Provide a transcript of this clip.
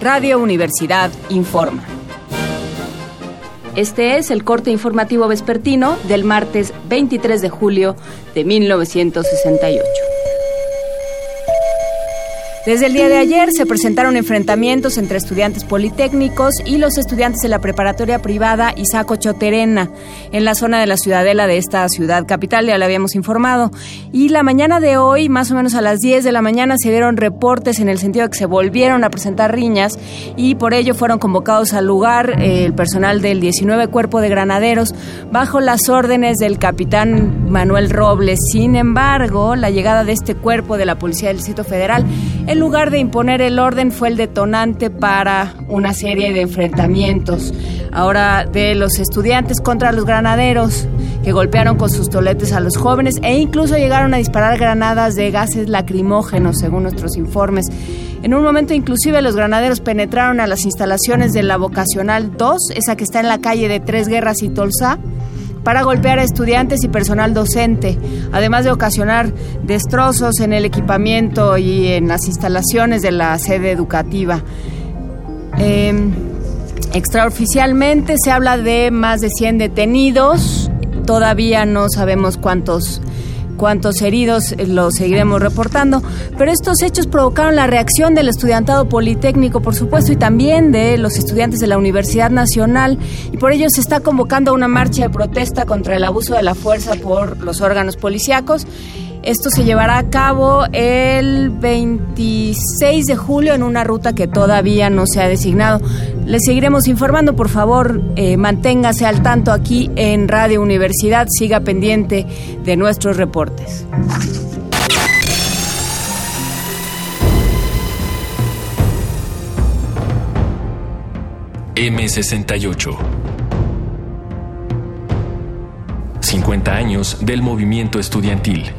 Radio Universidad informa. Este es el corte informativo vespertino del martes 23 de julio de 1968. Desde el día de ayer se presentaron enfrentamientos entre estudiantes politécnicos y los estudiantes de la preparatoria privada Isaco Choterena en la zona de la ciudadela de esta ciudad capital, ya le habíamos informado. Y la mañana de hoy, más o menos a las 10 de la mañana, se dieron reportes en el sentido de que se volvieron a presentar riñas y por ello fueron convocados al lugar eh, el personal del 19 Cuerpo de Granaderos bajo las órdenes del capitán Manuel Robles. Sin embargo, la llegada de este cuerpo de la Policía del Distrito Federal, en lugar de imponer el orden, fue el detonante para una serie de enfrentamientos. Ahora de los estudiantes contra los granaderos que golpearon con sus toletes a los jóvenes e incluso llegaron a disparar granadas de gases lacrimógenos, según nuestros informes. En un momento inclusive los granaderos penetraron a las instalaciones de la Vocacional 2, esa que está en la calle de Tres Guerras y Tolsá, para golpear a estudiantes y personal docente, además de ocasionar destrozos en el equipamiento y en las instalaciones de la sede educativa. Em, extraoficialmente se habla de más de 100 detenidos, todavía no sabemos cuántos cuántos heridos eh, lo seguiremos reportando, pero estos hechos provocaron la reacción del estudiantado politécnico, por supuesto, y también de los estudiantes de la Universidad Nacional, y por ello se está convocando una marcha de protesta contra el abuso de la fuerza por los órganos policíacos. Esto se llevará a cabo el 26 de julio en una ruta que todavía no se ha designado. Les seguiremos informando, por favor, eh, manténgase al tanto aquí en Radio Universidad, siga pendiente de nuestros reportes. M68 50 años del movimiento estudiantil.